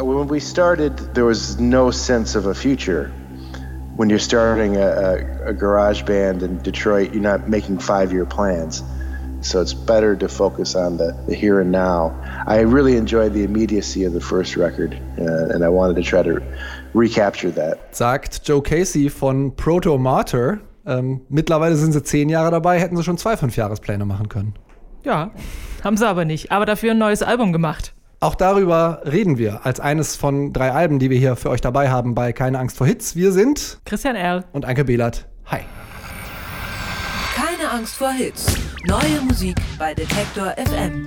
When we started, there was no sense of a future. When you're starting a, a, a garage band in Detroit, you're not making five year plans. So it's better to focus on the, the, here and now. I really enjoyed the immediacy of the first record, uh, and I wanted to try to recapture that. Sagt Joe Casey von Proto Martyr. Ähm, mittlerweile sind sie zehn Jahre dabei, hätten sie schon zwei Fünfjahrespläne machen können. Ja, haben sie aber nicht. Aber dafür ein neues Album gemacht. Auch darüber reden wir als eines von drei Alben, die wir hier für euch dabei haben bei Keine Angst vor Hits. Wir sind Christian Erl und Anke Behlert. Hi. Keine Angst vor Hits. Neue Musik bei Detektor FM.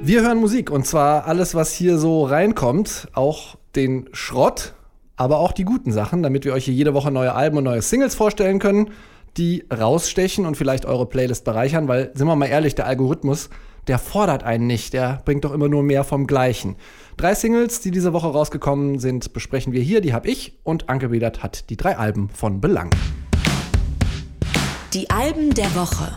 Wir hören Musik und zwar alles, was hier so reinkommt, auch den Schrott, aber auch die guten Sachen, damit wir euch hier jede Woche neue Alben und neue Singles vorstellen können, die rausstechen und vielleicht eure Playlist bereichern, weil, sind wir mal ehrlich, der Algorithmus, der fordert einen nicht, der bringt doch immer nur mehr vom Gleichen. Drei Singles, die diese Woche rausgekommen sind, besprechen wir hier. Die habe ich und Anke Wedert hat die drei Alben von Belang. Die Alben der Woche.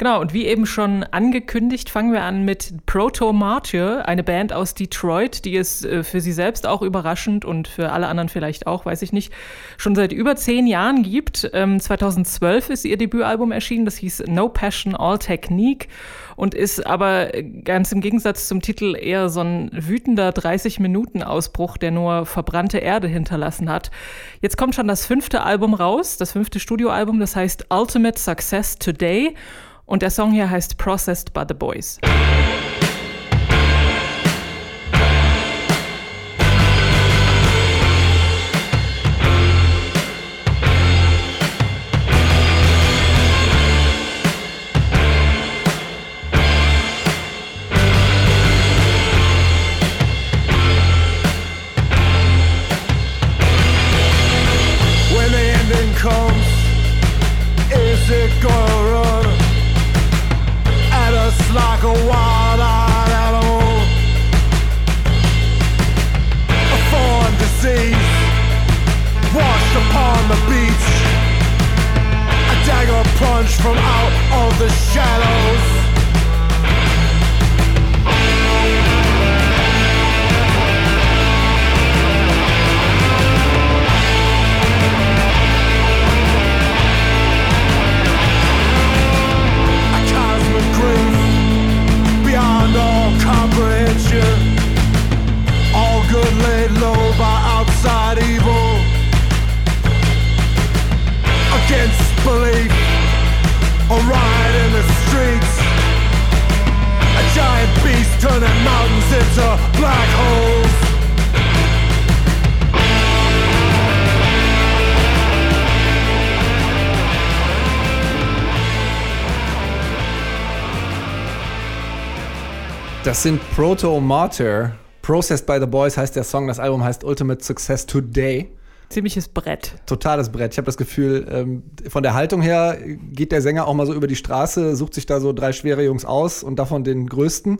Genau, und wie eben schon angekündigt, fangen wir an mit Proto Martyr, eine Band aus Detroit, die es äh, für sie selbst auch überraschend und für alle anderen vielleicht auch, weiß ich nicht, schon seit über zehn Jahren gibt. 2012 ähm, ist ihr Debütalbum erschienen, das hieß No Passion, All Technique und ist aber ganz im Gegensatz zum Titel eher so ein wütender 30-Minuten-Ausbruch, der nur verbrannte Erde hinterlassen hat. Jetzt kommt schon das fünfte Album raus, das fünfte Studioalbum, das heißt Ultimate Success Today. Und der Song hier heißt Processed by the Boys. Das sind Proto Martyr. Processed by the Boys heißt der Song. Das Album heißt Ultimate Success Today. Ziemliches Brett. Totales Brett. Ich habe das Gefühl, ähm, von der Haltung her geht der Sänger auch mal so über die Straße, sucht sich da so drei schwere Jungs aus und davon den größten.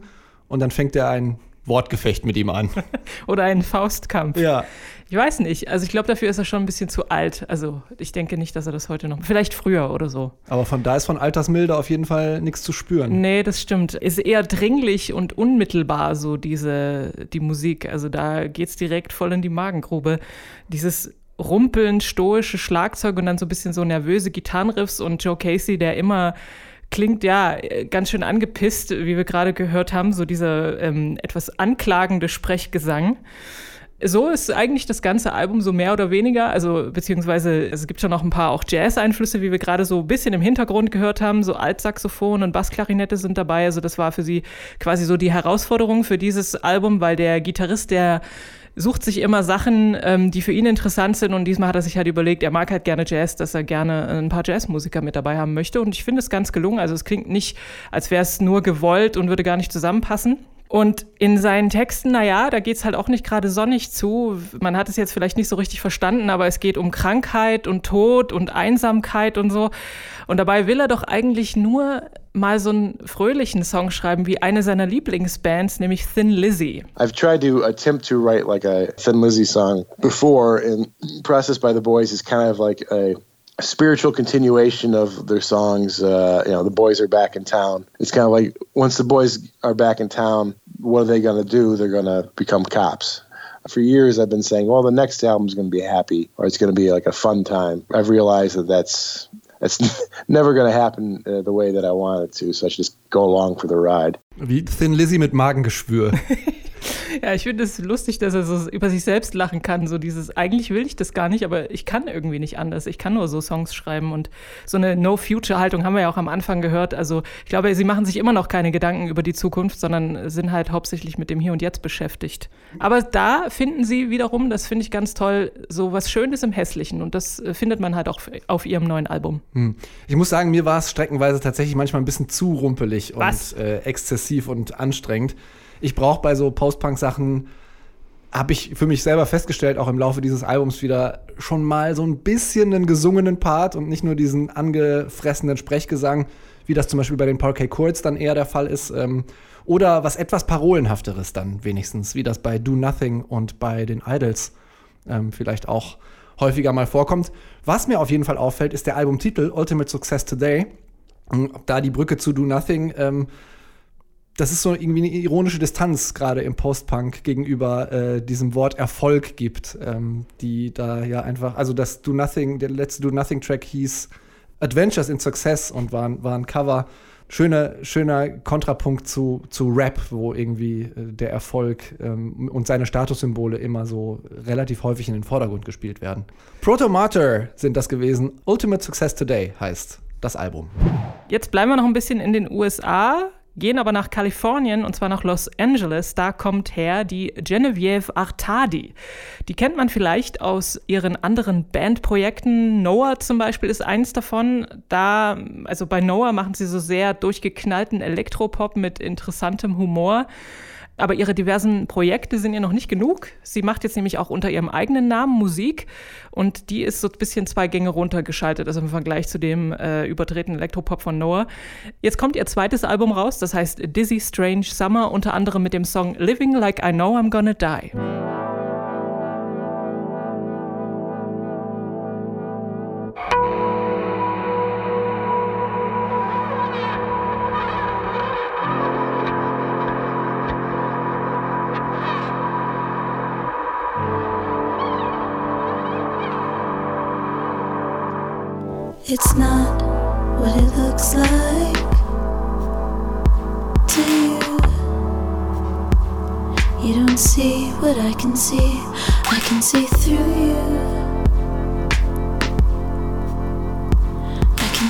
Und dann fängt er ein Wortgefecht mit ihm an. Oder einen Faustkampf. Ja. Ich weiß nicht. Also ich glaube, dafür ist er schon ein bisschen zu alt. Also ich denke nicht, dass er das heute noch. Vielleicht früher oder so. Aber von da ist von Altersmilde auf jeden Fall nichts zu spüren. Nee, das stimmt. Ist eher dringlich und unmittelbar so diese die Musik. Also da geht es direkt voll in die Magengrube. Dieses rumpeln, stoische Schlagzeug und dann so ein bisschen so nervöse Gitarrenriffs und Joe Casey, der immer klingt ja ganz schön angepisst, wie wir gerade gehört haben, so dieser ähm, etwas anklagende Sprechgesang. So ist eigentlich das ganze Album so mehr oder weniger, also beziehungsweise es gibt schon noch ein paar auch Jazz-Einflüsse, wie wir gerade so ein bisschen im Hintergrund gehört haben, so Altsaxophon und Bassklarinette sind dabei, also das war für sie quasi so die Herausforderung für dieses Album, weil der Gitarrist, der sucht sich immer Sachen, ähm, die für ihn interessant sind und diesmal hat er sich halt überlegt, er mag halt gerne Jazz, dass er gerne ein paar Jazzmusiker mit dabei haben möchte und ich finde es ganz gelungen, also es klingt nicht, als wäre es nur gewollt und würde gar nicht zusammenpassen. Und in seinen Texten, naja, da geht's halt auch nicht gerade sonnig zu. Man hat es jetzt vielleicht nicht so richtig verstanden, aber es geht um Krankheit und Tod und Einsamkeit und so. Und dabei will er doch eigentlich nur mal so einen fröhlichen Song schreiben wie eine seiner Lieblingsbands, nämlich Thin Lizzy. I've tried to attempt to write like a Thin Lizzy song before, and Process by the Boys is kind of like a spiritual continuation of their songs. Uh, you know, the boys are back in town. It's kind of like once the boys are back in town, what are they going to do? They're going to become cops. For years, I've been saying, well, the next album is going to be happy or it's going to be like a fun time. I've realized that that's that's never going to happen uh, the way that I want it to. So I should just go along for the ride. Wie Thin Lizzy mit Magengeschwür. Ja, ich finde es lustig, dass er so über sich selbst lachen kann. So dieses, eigentlich will ich das gar nicht, aber ich kann irgendwie nicht anders. Ich kann nur so Songs schreiben und so eine No-Future-Haltung haben wir ja auch am Anfang gehört. Also ich glaube, sie machen sich immer noch keine Gedanken über die Zukunft, sondern sind halt hauptsächlich mit dem Hier und Jetzt beschäftigt. Aber da finden sie wiederum, das finde ich ganz toll, so was Schönes im Hässlichen. Und das äh, findet man halt auch auf ihrem neuen Album. Hm. Ich muss sagen, mir war es streckenweise tatsächlich manchmal ein bisschen zu rumpelig Was? und äh, exzessiv und anstrengend. Ich brauche bei so Post-Punk-Sachen, habe ich für mich selber festgestellt, auch im Laufe dieses Albums wieder schon mal so ein bisschen einen gesungenen Part und nicht nur diesen angefressenen Sprechgesang, wie das zum Beispiel bei den Parquet Courts dann eher der Fall ist. Ähm, oder was etwas Parolenhafteres dann wenigstens, wie das bei Do Nothing und bei den Idols ähm, vielleicht auch häufiger mal vorkommt. Was mir auf jeden Fall auffällt, ist der Albumtitel Ultimate Success Today. Ob da die Brücke zu Do Nothing, ähm, das ist so irgendwie eine ironische Distanz gerade im Post-Punk gegenüber äh, diesem Wort Erfolg gibt, ähm, die da ja einfach, also das Do Nothing, der letzte Do Nothing Track hieß Adventures in Success und war, ein- war ein Cover. Schöner, schöner Kontrapunkt zu, zu Rap, wo irgendwie äh, der Erfolg ähm, und seine Statussymbole immer so relativ häufig in den Vordergrund gespielt werden. Proto Martyr sind das gewesen. Ultimate Success Today heißt das Album. Jetzt bleiben wir noch ein bisschen in den USA, gehen aber nach Kalifornien und zwar nach Los Angeles. Da kommt her die Genevieve Artadi. Die kennt man vielleicht aus ihren anderen Bandprojekten. Noah zum Beispiel ist eins davon. Da, also bei Noah machen sie so sehr durchgeknallten Elektropop mit interessantem Humor. Aber ihre diversen Projekte sind ihr noch nicht genug. Sie macht jetzt nämlich auch unter ihrem eigenen Namen Musik und die ist so ein bisschen zwei Gänge runtergeschaltet, also im Vergleich zu dem äh, überdrehten Elektropop von Noah. Jetzt kommt ihr zweites Album raus, das heißt Dizzy Strange Summer, unter anderem mit dem Song Living Like I Know I'm Gonna Die.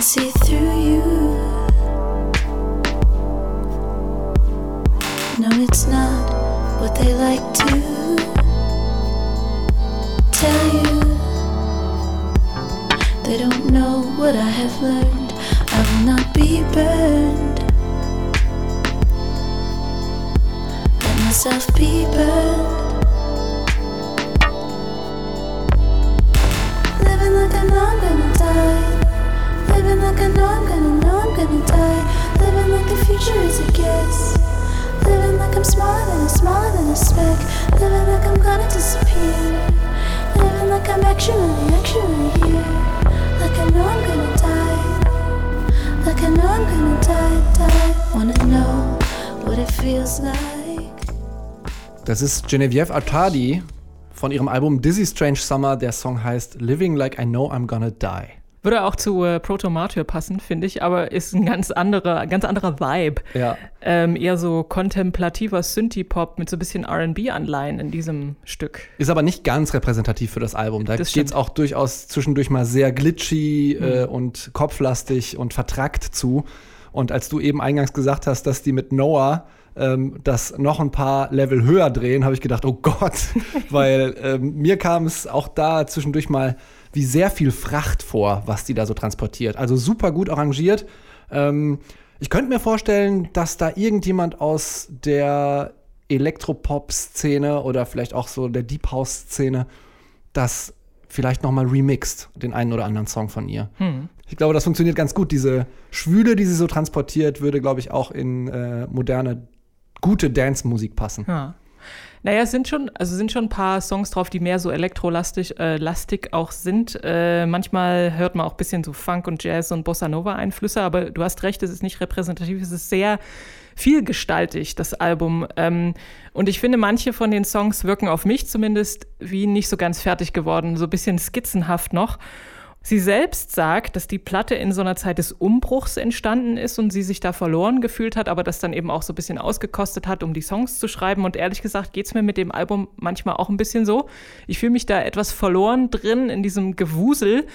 See through you. No, it's not what they like to tell you. They don't know what I have learned. I will not be burned. Let myself be burned. Living like I'm gonna die. Living like I know I'm gonna know I'm gonna die. Living like the future is a guess. Living like I'm smaller than a smaller than a speck. Living like I'm gonna disappear. Living like I'm actually, actually here. Like I know I'm gonna die. Like I know I'm gonna die, die. Wanna know what it feels like. Das ist Genevieve Artadi von ihrem Album Dizzy Strange Summer. Der Song heißt Living Like I Know I'm Gonna Die. Würde auch zu äh, Proto Martyr passen, finde ich, aber ist ein ganz anderer, ganz anderer Vibe. Ja. Ähm, eher so kontemplativer Synthie-Pop mit so ein bisschen RB-Anleihen in diesem Stück. Ist aber nicht ganz repräsentativ für das Album. Da geht es auch durchaus zwischendurch mal sehr glitchy äh, und kopflastig und vertrackt zu. Und als du eben eingangs gesagt hast, dass die mit Noah ähm, das noch ein paar Level höher drehen, habe ich gedacht, oh Gott, weil ähm, mir kam es auch da zwischendurch mal wie sehr viel Fracht vor, was die da so transportiert. Also super gut arrangiert. Ähm, ich könnte mir vorstellen, dass da irgendjemand aus der Elektropop-Szene oder vielleicht auch so der Deep House-Szene das vielleicht noch mal remixt, den einen oder anderen Song von ihr. Ich glaube, das funktioniert ganz gut. Diese Schwüle, die sie so transportiert, würde, glaube ich, auch in äh, moderne, gute Dance-Musik passen. Ja. Naja, es sind schon, also sind schon ein paar Songs drauf, die mehr so elektrolastig äh, lastig auch sind. Äh, manchmal hört man auch ein bisschen so Funk und Jazz und Bossa Nova Einflüsse, aber du hast recht, es ist nicht repräsentativ, es ist sehr vielgestaltig, das Album. Ähm, und ich finde, manche von den Songs wirken auf mich zumindest wie nicht so ganz fertig geworden, so ein bisschen skizzenhaft noch. Sie selbst sagt, dass die Platte in so einer Zeit des Umbruchs entstanden ist und sie sich da verloren gefühlt hat, aber das dann eben auch so ein bisschen ausgekostet hat, um die Songs zu schreiben. Und ehrlich gesagt geht es mir mit dem Album manchmal auch ein bisschen so. Ich fühle mich da etwas verloren drin in diesem Gewusel.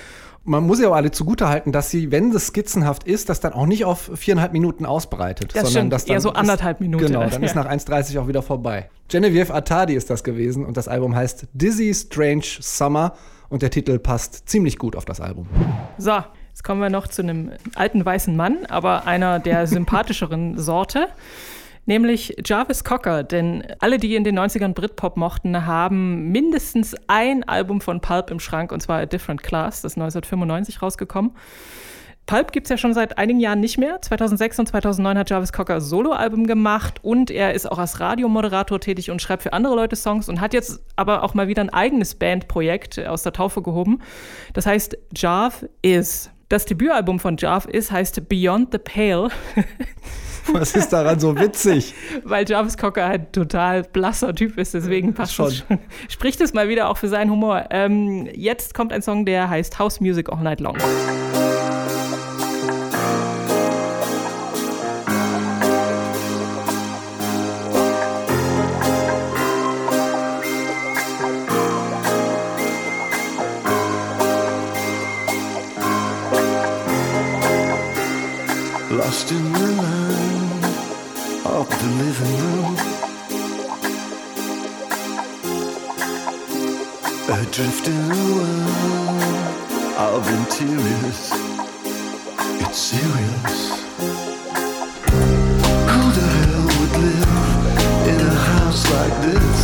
Man muss ja aber alle zugutehalten, dass sie, wenn es skizzenhaft ist, das dann auch nicht auf viereinhalb Minuten ausbreitet. Das sondern stimmt, das dann eher so ist- anderthalb Minuten. Genau, dann ist Ja. nach 1,30 auch wieder vorbei. Genevieve Attadi ist das gewesen und das Album heißt Dizzy Strange Summer und der Titel passt ziemlich gut auf das Album. So, jetzt kommen wir noch zu einem alten weißen Mann, aber einer der sympathischeren Sorte. Nämlich Jarvis Cocker, denn alle, die in den 90ern Britpop mochten, haben mindestens ein Album von Pulp im Schrank, und zwar A Different Class, das ist 1995 rausgekommen. Pulp gibt es ja schon seit einigen Jahren nicht mehr. 2006 und 2009 hat Jarvis Cocker Soloalbum gemacht und er ist auch als Radiomoderator tätig und schreibt für andere Leute Songs und hat jetzt aber auch mal wieder ein eigenes Bandprojekt aus der Taufe gehoben. Das heißt Jarv Is. Das Debütalbum von Jarv Is heißt Beyond the Pale, Was ist daran so witzig? weil Jarvis Cocker ein total blasser Typ ist, deswegen passt Schon. das schon. Spricht es mal wieder auch für seinen Humor. Ähm, jetzt kommt ein Song, der heißt House Music All Night Long. Lost in the land of the living room. Adrift in a world of interiors. It's serious. Who the hell would live in a house like this?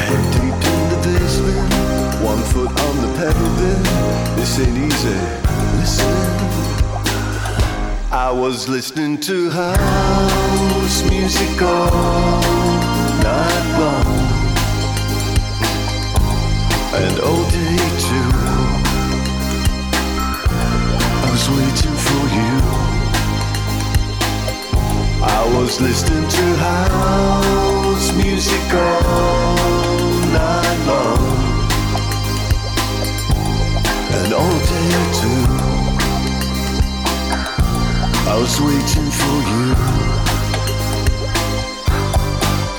Head in the basement, one foot on the pedal bed. This ain't easy. I was listening to house music all night long, and all day too. I was waiting for you. I was listening to house music all waiting for you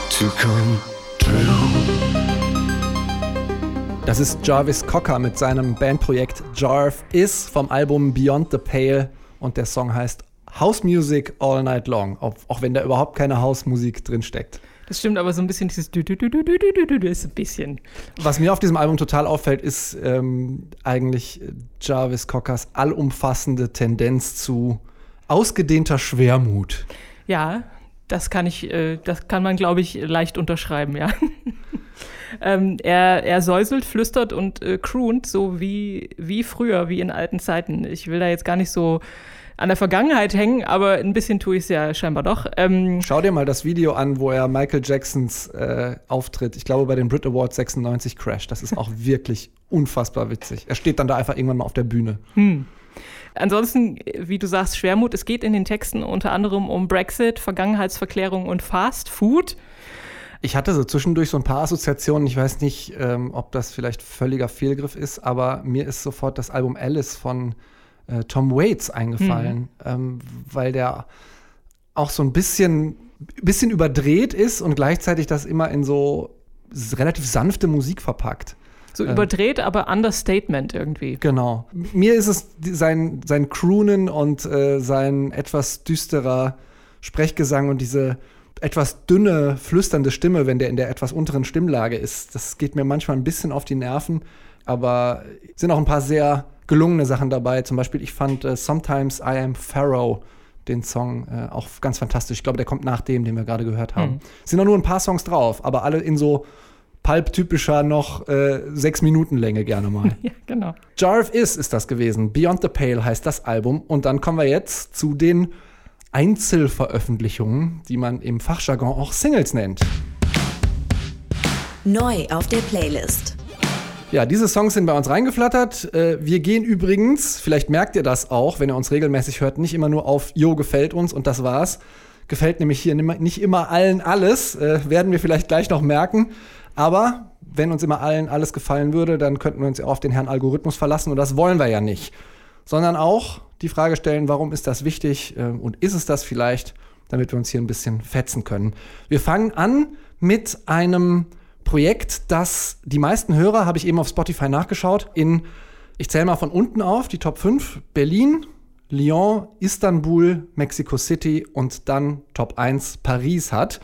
to come true. Das ist Jarvis Cocker mit seinem Bandprojekt Jarv Is vom Album Beyond the Pale und der Song heißt House Music All Night Long, auch wenn da überhaupt keine Hausmusik drin steckt. Das stimmt, aber so ein bisschen dieses ist ein bisschen. Was mir auf diesem Album total auffällt, ist ähm, eigentlich Jarvis Cockers allumfassende Tendenz zu ausgedehnter Schwermut. Ja, das kann ich, äh, das kann man, glaube ich, leicht unterschreiben, ja. ähm, er, er säuselt, flüstert und äh, croont, so wie, wie früher, wie in alten Zeiten. Ich will da jetzt gar nicht so an der Vergangenheit hängen, aber ein bisschen tue ich es ja scheinbar doch. Ähm, Schau dir mal das Video an, wo er Michael Jacksons äh, Auftritt, ich glaube bei den Brit Awards 96 crasht. Das ist auch wirklich unfassbar witzig. Er steht dann da einfach irgendwann mal auf der Bühne. Ansonsten, wie du sagst, Schwermut. Es geht in den Texten unter anderem um Brexit, Vergangenheitsverklärung und Fast Food. Ich hatte so zwischendurch so ein paar Assoziationen. Ich weiß nicht, ähm, ob das vielleicht völliger Fehlgriff ist, aber mir ist sofort das Album Alice von äh, Tom Waits eingefallen, ähm, weil der auch so ein bisschen, bisschen überdreht ist und gleichzeitig das immer in so relativ sanfte Musik verpackt. So überdreht, aber Understatement irgendwie. Genau. Mir ist es sein, sein Croonen und äh, sein etwas düsterer Sprechgesang und diese etwas dünne, flüsternde Stimme, wenn der in der etwas unteren Stimmlage ist. Das geht mir manchmal ein bisschen auf die Nerven, aber es sind auch ein paar sehr gelungene Sachen dabei. Zum Beispiel, ich fand äh, Sometimes I Am Pharaoh, den Song, äh, auch ganz fantastisch. Ich glaube, der kommt nach dem, den wir gerade gehört haben. Es sind auch nur ein paar Songs drauf, aber alle in so Pulp-typischer noch äh, sechs Minuten Länge gerne mal. Ja, genau. Jarv Is ist das gewesen. Beyond the Pale heißt das Album. Und dann kommen wir jetzt zu den Einzelveröffentlichungen, die man im Fachjargon auch Singles nennt. Neu auf der Playlist. Ja, diese Songs sind bei uns reingeflattert. Äh, Wir gehen übrigens, vielleicht merkt ihr das auch, wenn ihr uns regelmäßig hört, nicht immer nur auf Jo gefällt uns und das war's. Gefällt nämlich hier nicht immer allen alles, äh, werden wir vielleicht gleich noch merken. Aber wenn uns immer allen alles gefallen würde, dann könnten wir uns ja auf den Herrn Algorithmus verlassen und das wollen wir ja nicht. Sondern auch die Frage stellen, warum ist das wichtig äh, und ist es das vielleicht, damit wir uns hier ein bisschen fetzen können. Wir fangen an mit einem Projekt, das die meisten Hörer, habe ich eben auf Spotify nachgeschaut, in, ich zähle mal von unten auf, die Top 5, Berlin, Lyon, Istanbul, Mexico City und dann Top 1 Paris hat.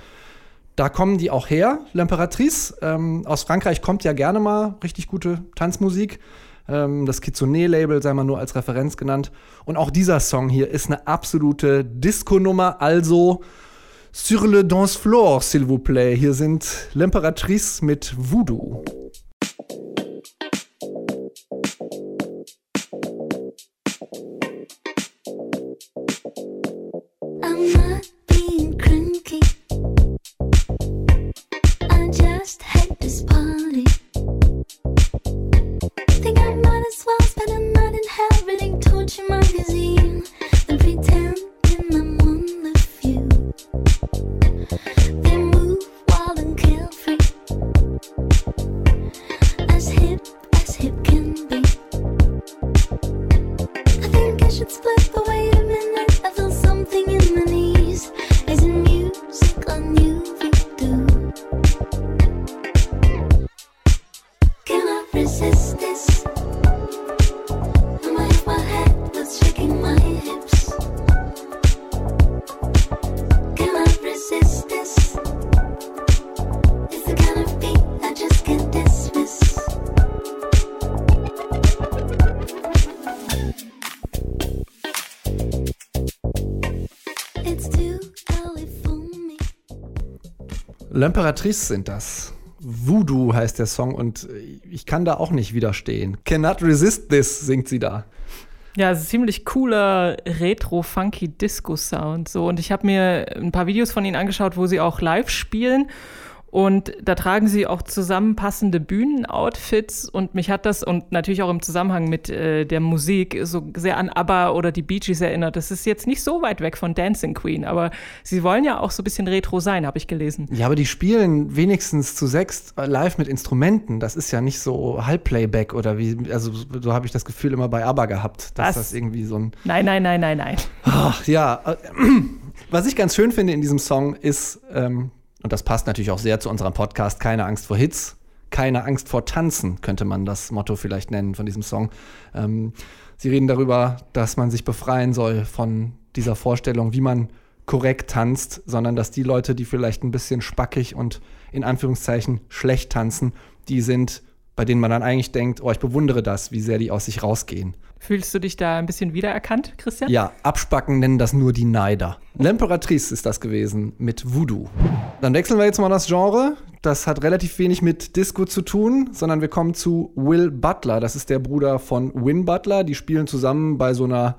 Da kommen die auch her. L'Imperatrice ähm, aus Frankreich kommt ja gerne mal richtig gute Tanzmusik. Ähm, das Kitsune-Label sei mal nur als Referenz genannt. Und auch dieser Song hier ist eine absolute Disco-Nummer. Also sur le dance floor, s'il vous plaît. Hier sind L'Imperatrice mit Voodoo. L'Imperatrice sind das. Voodoo heißt der Song und ich kann da auch nicht widerstehen. Cannot resist this, singt sie da. Ja, ziemlich cooler Retro-Funky-Disco-Sound. So. Und ich habe mir ein paar Videos von ihnen angeschaut, wo sie auch live spielen. Und da tragen sie auch zusammenpassende Bühnenoutfits. Und mich hat das, und natürlich auch im Zusammenhang mit äh, der Musik, so sehr an ABBA oder die Bee Gees erinnert. Das ist jetzt nicht so weit weg von Dancing Queen, aber sie wollen ja auch so ein bisschen retro sein, habe ich gelesen. Ja, aber die spielen wenigstens zu sechs live mit Instrumenten. Das ist ja nicht so Halbplayback oder wie, also so habe ich das Gefühl immer bei ABBA gehabt, dass Was? das irgendwie so ein Nein, nein, nein, nein, nein. Ach, ja, äh, was ich ganz schön finde in diesem Song ist, ähm, und das passt natürlich auch sehr zu unserem Podcast, keine Angst vor Hits, keine Angst vor Tanzen, könnte man das Motto vielleicht nennen von diesem Song. Ähm, sie reden darüber, dass man sich befreien soll von dieser Vorstellung, wie man korrekt tanzt, sondern dass die Leute, die vielleicht ein bisschen spackig und in Anführungszeichen schlecht tanzen, die sind, bei denen man dann eigentlich denkt, oh, ich bewundere das, wie sehr die aus sich rausgehen. Fühlst du dich da ein bisschen wiedererkannt, Christian? Ja, abspacken nennen das nur die Neider. L'Imperatrice ist das gewesen mit Voodoo. Dann wechseln wir jetzt mal das Genre. Das hat relativ wenig mit Disco zu tun, sondern wir kommen zu Will Butler. Das ist der Bruder von Win Butler. Die spielen zusammen bei so einer,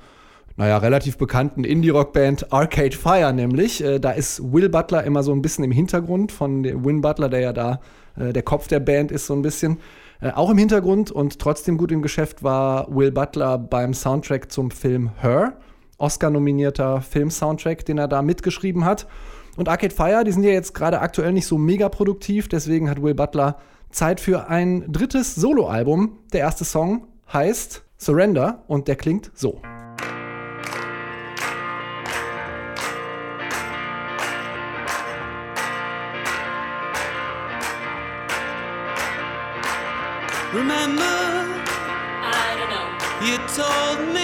naja, relativ bekannten Indie-Rock-Band Arcade Fire nämlich. Äh, da ist Will Butler immer so ein bisschen im Hintergrund von Win Butler, der ja da äh, der Kopf der Band ist so ein bisschen. Äh, auch im Hintergrund und trotzdem gut im Geschäft war Will Butler beim Soundtrack zum Film Her. Oscar-nominierter Film-Soundtrack, den er da mitgeschrieben hat. Und Arcade Fire, die sind ja jetzt gerade aktuell nicht so mega produktiv, deswegen hat Will Butler Zeit für ein drittes Soloalbum. Der erste Song heißt Surrender und der klingt so. Told me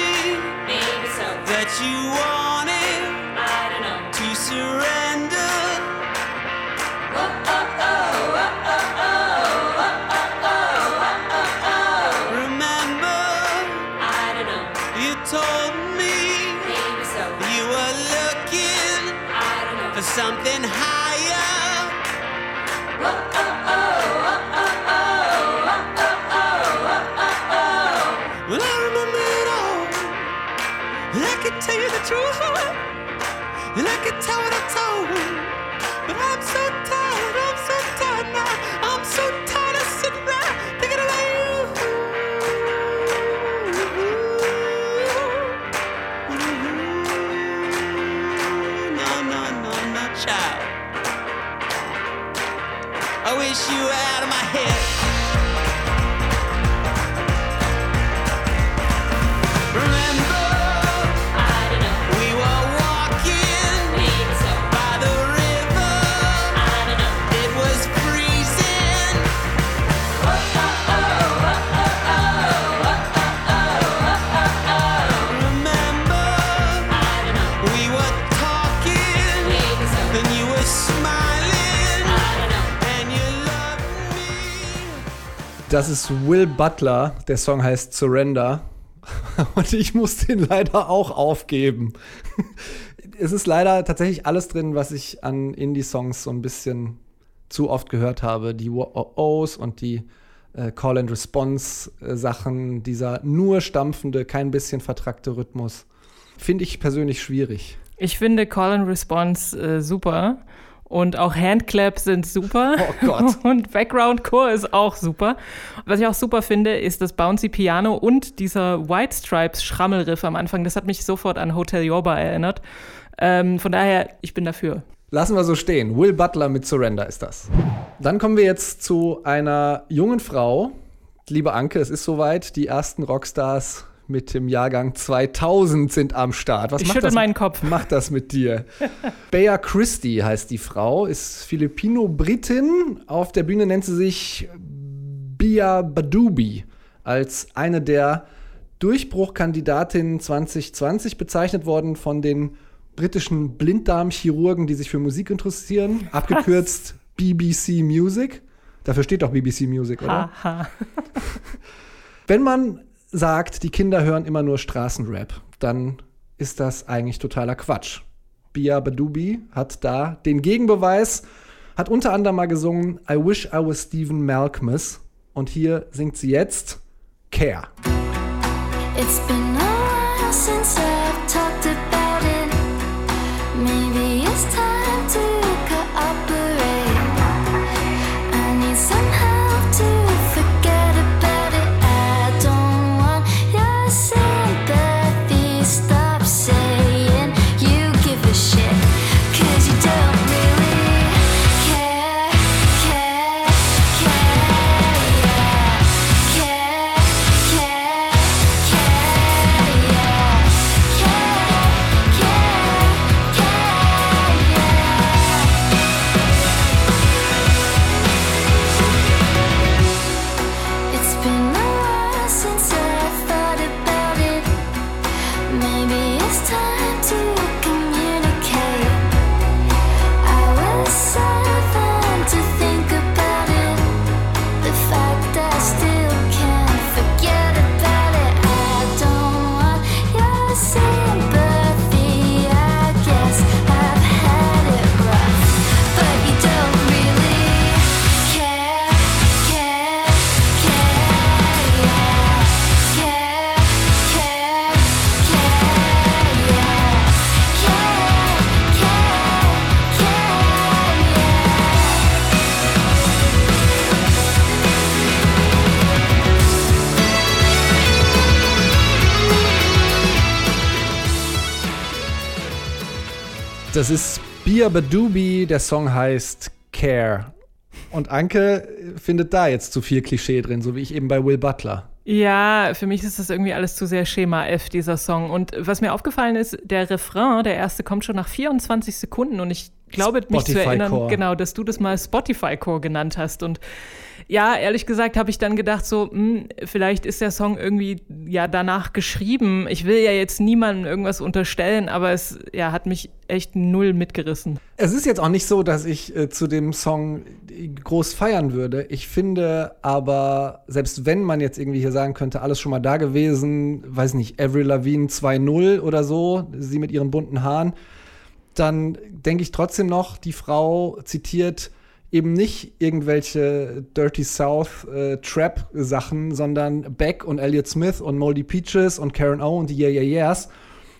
Das ist Will Butler. Der Song heißt Surrender. Und ich muss den leider auch aufgeben. Es ist leider tatsächlich alles drin, was ich an Indie-Songs so ein bisschen zu oft gehört habe. Die O's und die äh, Call-and-Response-Sachen, dieser nur stampfende, kein bisschen vertrackte Rhythmus. Finde ich persönlich schwierig. Ich finde Call and Response äh, super. Und auch Handclaps sind super. Oh Gott. Und Background Core ist auch super. Was ich auch super finde, ist das Bouncy Piano und dieser White Stripes Schrammelriff am Anfang. Das hat mich sofort an Hotel Yorba erinnert. Ähm, von daher, ich bin dafür. Lassen wir so stehen. Will Butler mit Surrender ist das. Dann kommen wir jetzt zu einer jungen Frau. Liebe Anke, es ist soweit. Die ersten Rockstars mit dem Jahrgang 2000 sind am Start. Was Ich macht schüttel das, meinen Kopf. Macht das mit dir? Bea Christie heißt die Frau, ist Filipino-Britin. Auf der Bühne nennt sie sich Bia Badubi als eine der Durchbruchkandidatinnen 2020 bezeichnet worden von den britischen Blinddarmchirurgen, die sich für Musik interessieren, abgekürzt BBC Music. Dafür steht doch BBC Music, oder? Wenn man sagt, die Kinder hören immer nur Straßenrap, dann ist das eigentlich totaler Quatsch. Bia Badubi hat da den Gegenbeweis, hat unter anderem mal gesungen I Wish I Was Stephen Malkmus und hier singt sie jetzt Care. It's been a while since I've Das ist Bia Badubi, der Song heißt Care. Und Anke findet da jetzt zu viel Klischee drin, so wie ich eben bei Will Butler. Ja, für mich ist das irgendwie alles zu sehr Schema F, dieser Song. Und was mir aufgefallen ist, der Refrain, der erste, kommt schon nach 24 Sekunden. Und ich glaube, mich zu erinnern, Core. genau, dass du das mal Spotify Core genannt hast. Und ja, ehrlich gesagt habe ich dann gedacht, so, hm, vielleicht ist der Song irgendwie ja danach geschrieben. Ich will ja jetzt niemandem irgendwas unterstellen, aber es ja, hat mich echt null mitgerissen. Es ist jetzt auch nicht so, dass ich äh, zu dem Song groß feiern würde. Ich finde aber, selbst wenn man jetzt irgendwie hier sagen könnte, alles schon mal da gewesen, weiß nicht, Avril Lavigne 2.0 oder so, sie mit ihren bunten Haaren, dann denke ich trotzdem noch, die Frau zitiert eben nicht irgendwelche Dirty South äh, Trap Sachen, sondern Beck und Elliott Smith und Moldy Peaches und Karen O und die Yeah Yeah Yeahs.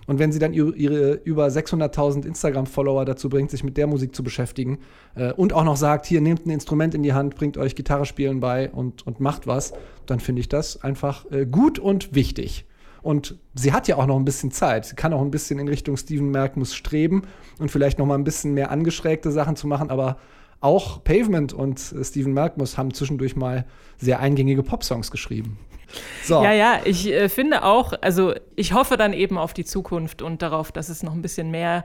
Und wenn sie dann ihre, ihre über 600.000 Instagram-Follower dazu bringt, sich mit der Musik zu beschäftigen äh, und auch noch sagt, hier nehmt ein Instrument in die Hand, bringt euch Gitarre spielen bei und, und macht was, dann finde ich das einfach äh, gut und wichtig. Und sie hat ja auch noch ein bisschen Zeit. Sie kann auch ein bisschen in Richtung Steven Merkmus streben und vielleicht noch mal ein bisschen mehr angeschrägte Sachen zu machen. Aber auch Pavement und äh, Steven Merkmus haben zwischendurch mal sehr eingängige Popsongs geschrieben. So. Ja, ja, ich äh, finde auch, also ich hoffe dann eben auf die Zukunft und darauf, dass es noch ein bisschen mehr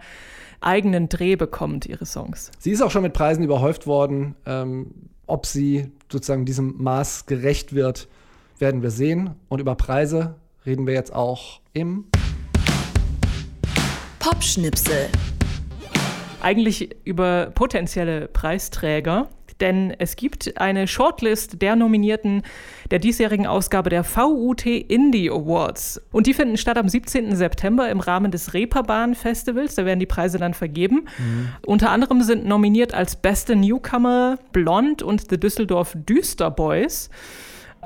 eigenen Dreh bekommt, ihre Songs. Sie ist auch schon mit Preisen überhäuft worden. Ähm, ob sie sozusagen diesem Maß gerecht wird, werden wir sehen. Und über Preise reden wir jetzt auch im Popschnipsel. Eigentlich über potenzielle Preisträger, denn es gibt eine Shortlist der Nominierten der diesjährigen Ausgabe der VUT Indie Awards. Und die finden statt am 17. September im Rahmen des Reeperbahn Festivals. Da werden die Preise dann vergeben. Unter anderem sind nominiert als beste Newcomer Blond und The Düsseldorf Düster Boys.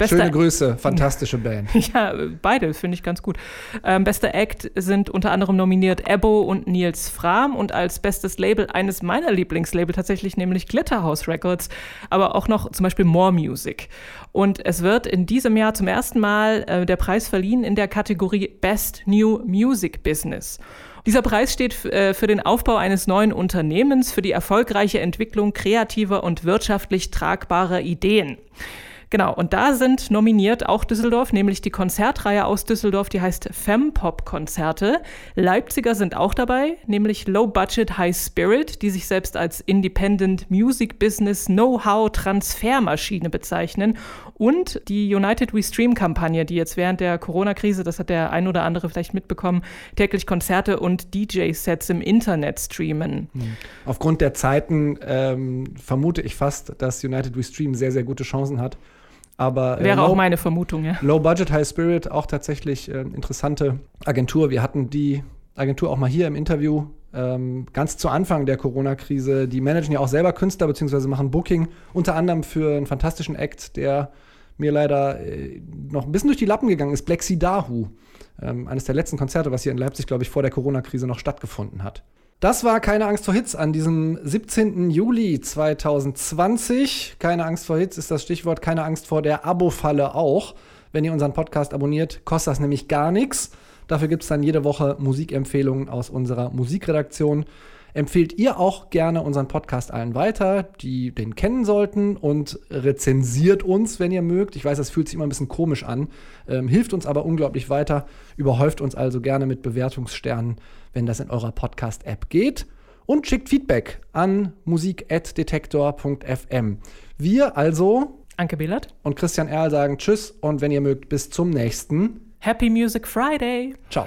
Bester- Schöne Grüße, fantastische Band. Ja, beide finde ich ganz gut. Ähm, bester Act sind unter anderem nominiert Ebo und Nils Fram und als bestes Label eines meiner Lieblingslabel tatsächlich, nämlich Glitterhouse Records, aber auch noch zum Beispiel More Music. Und es wird in diesem Jahr zum ersten Mal äh, der Preis verliehen in der Kategorie Best New Music Business. Dieser Preis steht äh, für den Aufbau eines neuen Unternehmens, für die erfolgreiche Entwicklung kreativer und wirtschaftlich tragbarer Ideen. Genau, und da sind nominiert auch Düsseldorf, nämlich die Konzertreihe aus Düsseldorf, die heißt Fempop-Konzerte. Leipziger sind auch dabei, nämlich Low Budget High Spirit, die sich selbst als Independent Music Business Know-how Transfermaschine bezeichnen. Und die United We Stream Kampagne, die jetzt während der Corona-Krise, das hat der ein oder andere vielleicht mitbekommen, täglich Konzerte und DJ-Sets im Internet streamen. Aufgrund der Zeiten ähm, vermute ich fast, dass United We Stream sehr, sehr gute Chancen hat. Aber äh, Wäre Low- auch meine Vermutung, ja. Low Budget, High Spirit, auch tatsächlich äh, interessante Agentur. Wir hatten die Agentur auch mal hier im Interview. Ähm, ganz zu Anfang der Corona-Krise. Die managen ja auch selber Künstler bzw. machen Booking, unter anderem für einen fantastischen Act, der mir leider äh, noch ein bisschen durch die Lappen gegangen ist, Black Sea Dahu. Ähm, eines der letzten Konzerte, was hier in Leipzig, glaube ich, vor der Corona-Krise noch stattgefunden hat. Das war Keine Angst vor Hits an diesem 17. Juli 2020. Keine Angst vor Hits ist das Stichwort. Keine Angst vor der Abo-Falle auch. Wenn ihr unseren Podcast abonniert, kostet das nämlich gar nichts. Dafür gibt es dann jede Woche Musikempfehlungen aus unserer Musikredaktion. Empfehlt ihr auch gerne unseren Podcast allen weiter, die den kennen sollten und rezensiert uns, wenn ihr mögt. Ich weiß, das fühlt sich immer ein bisschen komisch an, ähm, hilft uns aber unglaublich weiter. Überhäuft uns also gerne mit Bewertungssternen, wenn das in eurer Podcast-App geht. Und schickt Feedback an musik.detektor.fm. Wir also Anke Behlert. und Christian Erl sagen Tschüss und wenn ihr mögt, bis zum nächsten. Happy Music Friday! Ciao.